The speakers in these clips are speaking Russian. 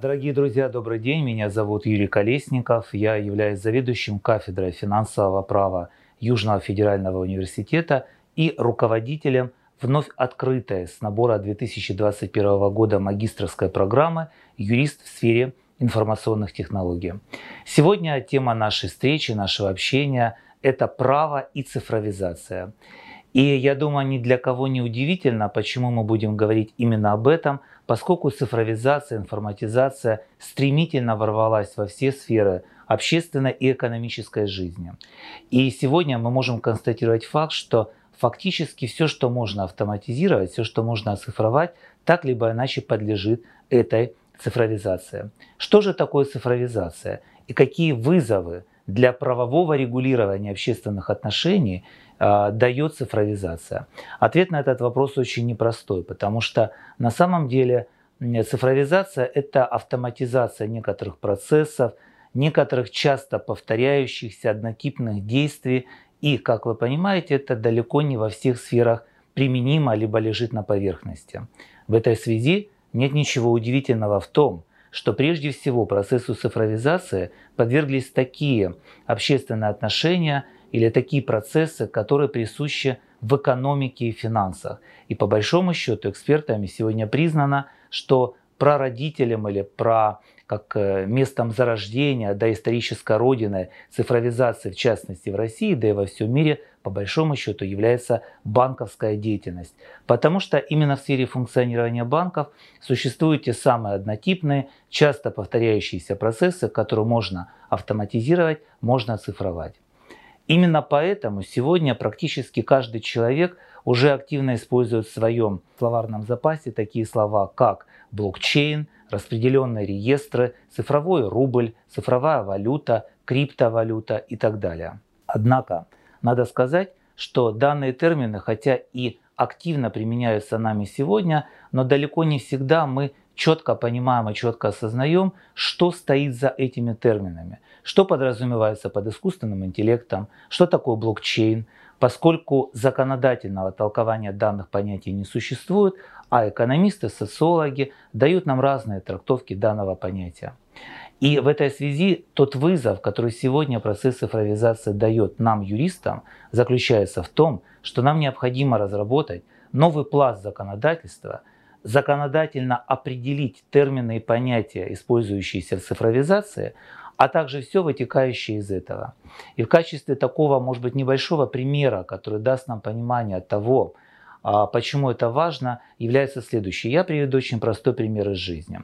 Дорогие друзья, добрый день. Меня зовут Юрий Колесников. Я являюсь заведующим кафедрой финансового права Южного федерального университета и руководителем вновь открытой с набора 2021 года магистрской программы «Юрист в сфере информационных технологий». Сегодня тема нашей встречи, нашего общения – это право и цифровизация. И я думаю, ни для кого не удивительно, почему мы будем говорить именно об этом – поскольку цифровизация, информатизация стремительно ворвалась во все сферы общественной и экономической жизни. И сегодня мы можем констатировать факт, что фактически все, что можно автоматизировать, все, что можно оцифровать, так либо иначе подлежит этой цифровизации. Что же такое цифровизация и какие вызовы для правового регулирования общественных отношений э, дает цифровизация? Ответ на этот вопрос очень непростой, потому что на самом деле цифровизация – это автоматизация некоторых процессов, некоторых часто повторяющихся однотипных действий, и, как вы понимаете, это далеко не во всех сферах применимо либо лежит на поверхности. В этой связи нет ничего удивительного в том, что прежде всего процессу цифровизации подверглись такие общественные отношения или такие процессы, которые присущи в экономике и финансах. И по большому счету экспертами сегодня признано, что прародителем или про как э, местом зарождения, да, исторической родины цифровизации, в частности в России, да и во всем мире, по большому счету является банковская деятельность. Потому что именно в сфере функционирования банков существуют те самые однотипные, часто повторяющиеся процессы, которые можно автоматизировать, можно оцифровать. Именно поэтому сегодня практически каждый человек уже активно использует в своем словарном запасе такие слова, как блокчейн, распределенные реестры, цифровой рубль, цифровая валюта, криптовалюта и так далее. Однако, надо сказать, что данные термины, хотя и активно применяются нами сегодня, но далеко не всегда мы четко понимаем и четко осознаем, что стоит за этими терминами, что подразумевается под искусственным интеллектом, что такое блокчейн, поскольку законодательного толкования данных понятий не существует, а экономисты, социологи дают нам разные трактовки данного понятия. И в этой связи тот вызов, который сегодня процесс цифровизации дает нам, юристам, заключается в том, что нам необходимо разработать новый пласт законодательства, законодательно определить термины и понятия, использующиеся в цифровизации, а также все вытекающее из этого. И в качестве такого, может быть, небольшого примера, который даст нам понимание того, а почему это важно, является следующее. Я приведу очень простой пример из жизни.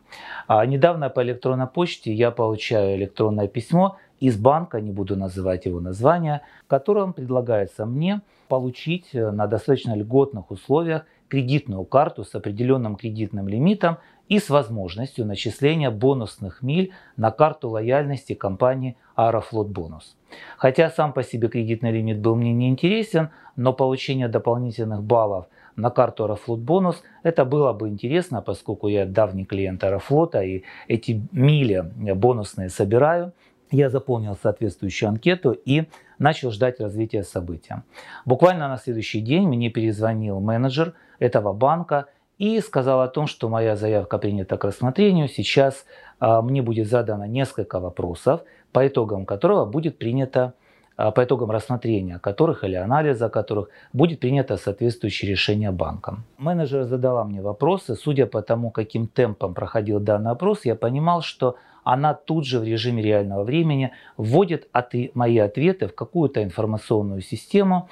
А, недавно по электронной почте я получаю электронное письмо из банка, не буду называть его название, в котором предлагается мне получить э, на достаточно льготных условиях кредитную карту с определенным кредитным лимитом и с возможностью начисления бонусных миль на карту лояльности компании Аэрофлот Бонус. Хотя сам по себе кредитный лимит был мне не интересен, но получение дополнительных баллов на карту Аэрофлот Бонус это было бы интересно, поскольку я давний клиент Аэрофлота и эти мили бонусные собираю. Я заполнил соответствующую анкету и начал ждать развития события. Буквально на следующий день мне перезвонил менеджер этого банка и сказал о том, что моя заявка принята к рассмотрению. Сейчас а, мне будет задано несколько вопросов, по итогам которого будет принято а, по итогам рассмотрения которых или анализа которых будет принято соответствующее решение банком. Менеджер задала мне вопросы. Судя по тому, каким темпом проходил данный опрос, я понимал, что она тут же в режиме реального времени вводит от мои ответы в какую-то информационную систему.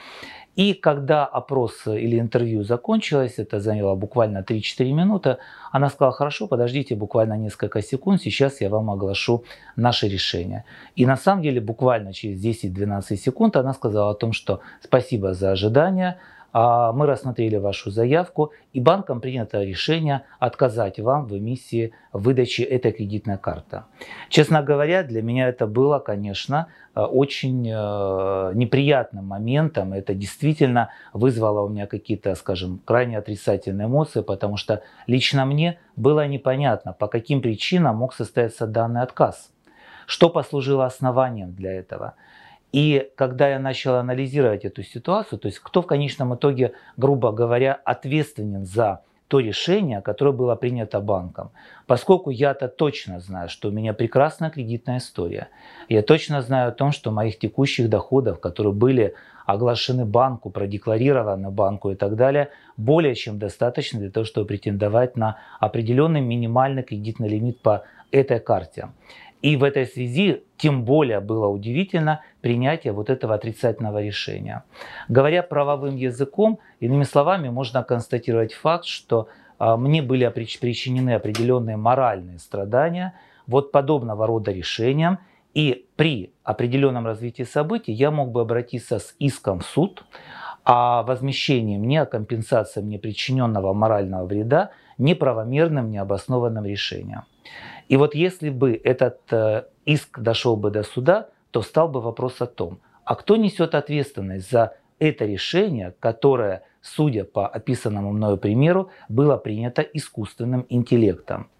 И когда опрос или интервью закончилось, это заняло буквально 3-4 минуты, она сказала, хорошо, подождите буквально несколько секунд, сейчас я вам оглашу наше решение. И на самом деле буквально через 10-12 секунд она сказала о том, что спасибо за ожидание, мы рассмотрели вашу заявку, и банком принято решение отказать вам в эмиссии выдачи этой кредитной карты. Честно говоря, для меня это было, конечно, э, очень э, неприятным моментом. Это действительно вызвало у меня какие-то, скажем, крайне отрицательные эмоции, потому что лично мне было непонятно, по каким причинам мог состояться данный отказ. Что послужило основанием для этого? И когда я начал анализировать эту ситуацию, то есть кто в конечном итоге, грубо говоря, ответственен за то решение, которое было принято банком. Поскольку я-то точно знаю, что у меня прекрасная кредитная история, я точно знаю о том, что моих текущих доходов, которые были оглашены банку, продекларированы банку и так далее, более чем достаточно для того, чтобы претендовать на определенный минимальный кредитный лимит по этой карте. И в этой связи тем более было удивительно принятие вот этого отрицательного решения. Говоря правовым языком, иными словами, можно констатировать факт, что а, мне были причинены определенные моральные страдания вот подобного рода решениям, и при определенном развитии событий я мог бы обратиться с иском в суд о возмещении мне, о компенсации мне причиненного морального вреда неправомерным, необоснованным решением. И вот если бы этот э, иск дошел бы до суда, то стал бы вопрос о том, а кто несет ответственность за это решение, которое, судя по описанному мною примеру, было принято искусственным интеллектом.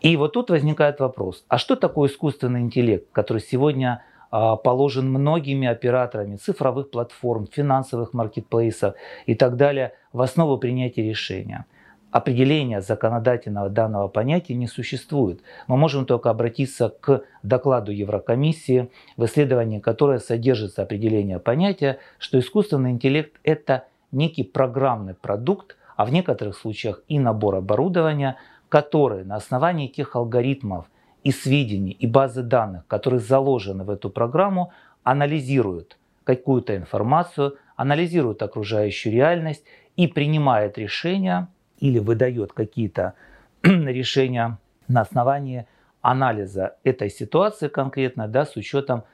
И вот тут возникает вопрос, а что такое искусственный интеллект, который сегодня а, положен многими операторами цифровых платформ, финансовых маркетплейсов и так далее в основу принятия решения? Определения законодательного данного понятия не существует. Мы можем только обратиться к докладу Еврокомиссии, в исследовании которое содержится определение понятия, что искусственный интеллект – это некий программный продукт, а в некоторых случаях и набор оборудования, который на основании тех алгоритмов и сведений и базы данных, которые заложены в эту программу, анализирует какую-то информацию, анализирует окружающую реальность и принимает решения – или выдает какие-то решения на основании анализа этой ситуации конкретно, да, с учетом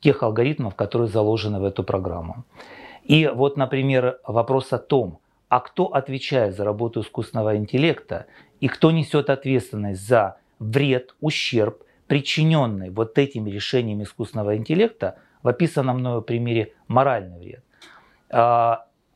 тех алгоритмов, которые заложены в эту программу. И вот, например, вопрос о том, а кто отвечает за работу искусственного интеллекта и кто несет ответственность за вред, ущерб, причиненный вот этими решениями искусственного интеллекта, в описанном мною примере моральный вред.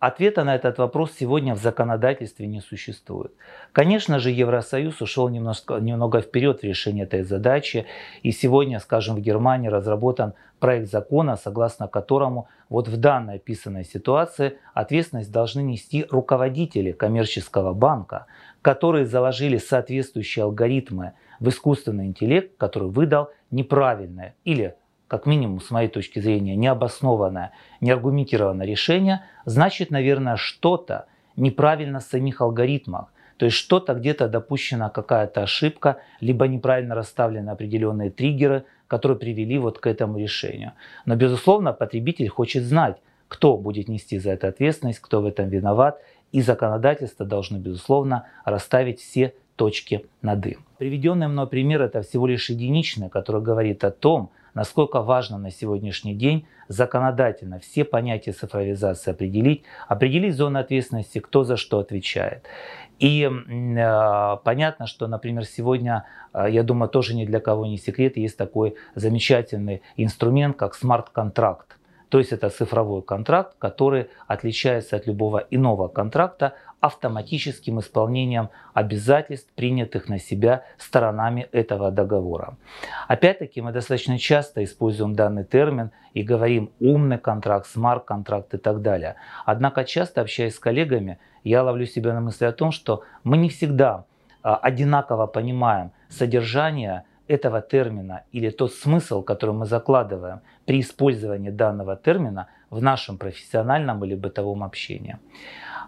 Ответа на этот вопрос сегодня в законодательстве не существует. Конечно же, Евросоюз ушел немножко, немного вперед в решении этой задачи. И сегодня, скажем, в Германии разработан проект закона, согласно которому вот в данной описанной ситуации ответственность должны нести руководители коммерческого банка, которые заложили соответствующие алгоритмы в искусственный интеллект, который выдал неправильное или как минимум, с моей точки зрения, необоснованное, неаргументированное решение, значит, наверное, что-то неправильно в самих алгоритмах. То есть что-то где-то допущена какая-то ошибка, либо неправильно расставлены определенные триггеры, которые привели вот к этому решению. Но, безусловно, потребитель хочет знать, кто будет нести за это ответственность, кто в этом виноват. И законодательство должно, безусловно, расставить все точки над «и». Приведенный мной пример – это всего лишь единичный, который говорит о том, насколько важно на сегодняшний день законодательно все понятия цифровизации определить, определить зоны ответственности, кто за что отвечает. И э, понятно, что, например, сегодня, э, я думаю, тоже ни для кого не секрет, есть такой замечательный инструмент, как смарт-контракт. То есть это цифровой контракт, который отличается от любого иного контракта автоматическим исполнением обязательств, принятых на себя сторонами этого договора. Опять-таки мы достаточно часто используем данный термин и говорим умный контракт, смарт-контракт и так далее. Однако часто общаясь с коллегами, я ловлю себя на мысли о том, что мы не всегда а, одинаково понимаем содержание этого термина или тот смысл, который мы закладываем при использовании данного термина в нашем профессиональном или бытовом общении.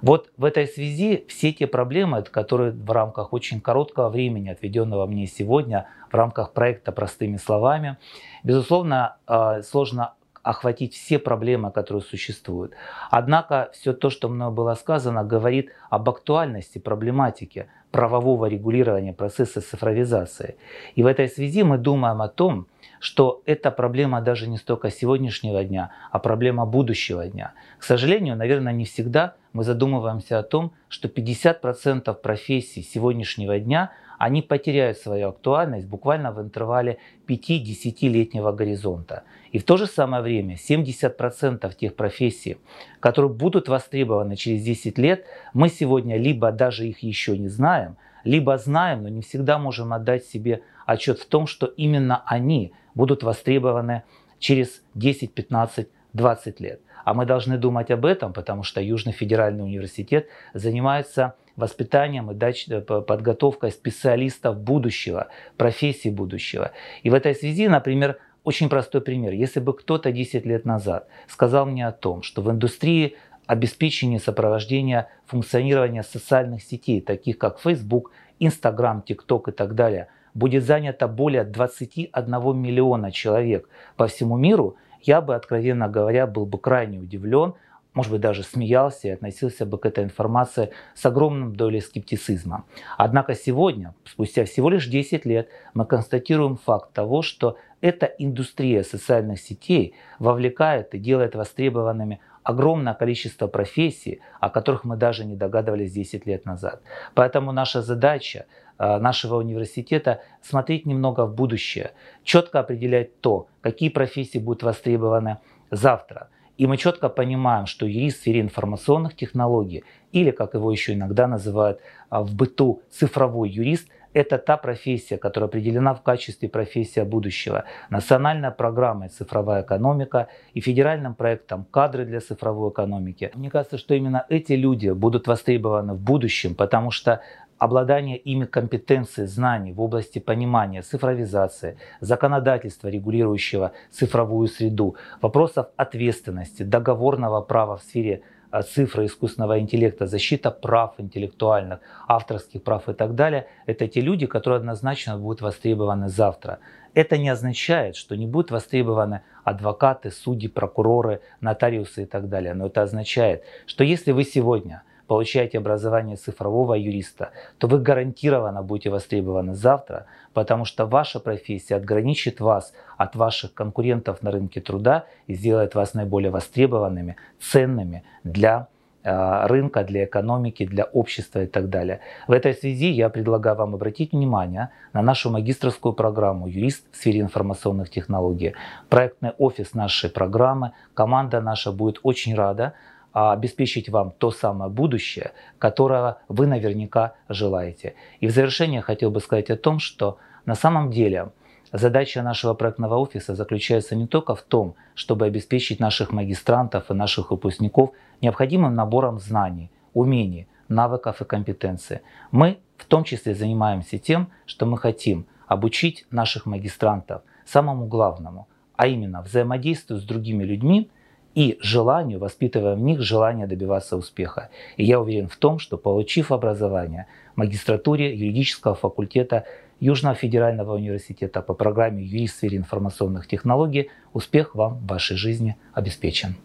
Вот в этой связи все те проблемы, которые в рамках очень короткого времени, отведенного мне сегодня, в рамках проекта «Простыми словами», безусловно, э, сложно охватить все проблемы, которые существуют. Однако все то, что мной было сказано, говорит об актуальности проблематики правового регулирования процесса цифровизации. И в этой связи мы думаем о том, что это проблема даже не столько сегодняшнего дня, а проблема будущего дня. К сожалению, наверное, не всегда мы задумываемся о том, что 50% профессий сегодняшнего дня они потеряют свою актуальность буквально в интервале 5-10-летнего горизонта. И в то же самое время 70% тех профессий, которые будут востребованы через 10 лет, мы сегодня либо даже их еще не знаем, либо знаем, но не всегда можем отдать себе отчет в том, что именно они будут востребованы через 10, 15, 20 лет. А мы должны думать об этом, потому что Южный федеральный университет занимается воспитанием и э, подготовкой специалистов будущего, профессий будущего. И в этой связи, например, очень простой пример. Если бы кто-то 10 лет назад сказал мне о том, что в индустрии обеспечения сопровождения функционирования социальных сетей, таких как Facebook, Instagram, TikTok и так далее, будет занято более 21 миллиона человек по всему миру, я бы, откровенно говоря, был бы крайне удивлен, может быть, даже смеялся и относился бы к этой информации с огромным долей скептицизма. Однако сегодня, спустя всего лишь 10 лет, мы констатируем факт того, что эта индустрия социальных сетей вовлекает и делает востребованными огромное количество профессий, о которых мы даже не догадывались 10 лет назад. Поэтому наша задача э, нашего университета смотреть немного в будущее, четко определять то, какие профессии будут востребованы завтра – и мы четко понимаем, что юрист в сфере информационных технологий, или как его еще иногда называют а, в быту цифровой юрист, это та профессия, которая определена в качестве профессия будущего. Национальная программа «Цифровая экономика» и федеральным проектом «Кадры для цифровой экономики». Мне кажется, что именно эти люди будут востребованы в будущем, потому что обладание ими компетенцией, знаний в области понимания цифровизации, законодательства, регулирующего цифровую среду, вопросов ответственности, договорного права в сфере а, цифры искусственного интеллекта, защита прав интеллектуальных, авторских прав и так далее, это те люди, которые однозначно будут востребованы завтра. Это не означает, что не будут востребованы адвокаты, судьи, прокуроры, нотариусы и так далее. Но это означает, что если вы сегодня – получаете образование цифрового юриста, то вы гарантированно будете востребованы завтра, потому что ваша профессия отграничит вас от ваших конкурентов на рынке труда и сделает вас наиболее востребованными, ценными для а, рынка, для экономики, для общества и так далее. В этой связи я предлагаю вам обратить внимание на нашу магистрскую программу «Юрист в сфере информационных технологий». Проектный офис нашей программы, команда наша будет очень рада а обеспечить вам то самое будущее, которого вы наверняка желаете. И в завершение хотел бы сказать о том, что на самом деле задача нашего проектного офиса заключается не только в том, чтобы обеспечить наших магистрантов и наших выпускников необходимым набором знаний, умений, навыков и компетенций. Мы в том числе занимаемся тем, что мы хотим обучить наших магистрантов самому главному, а именно взаимодействию с другими людьми – и желанию, воспитывая в них желание добиваться успеха. И я уверен в том, что получив образование в магистратуре юридического факультета Южного федерального университета по программе юрист в сфере информационных технологий, успех вам в вашей жизни обеспечен.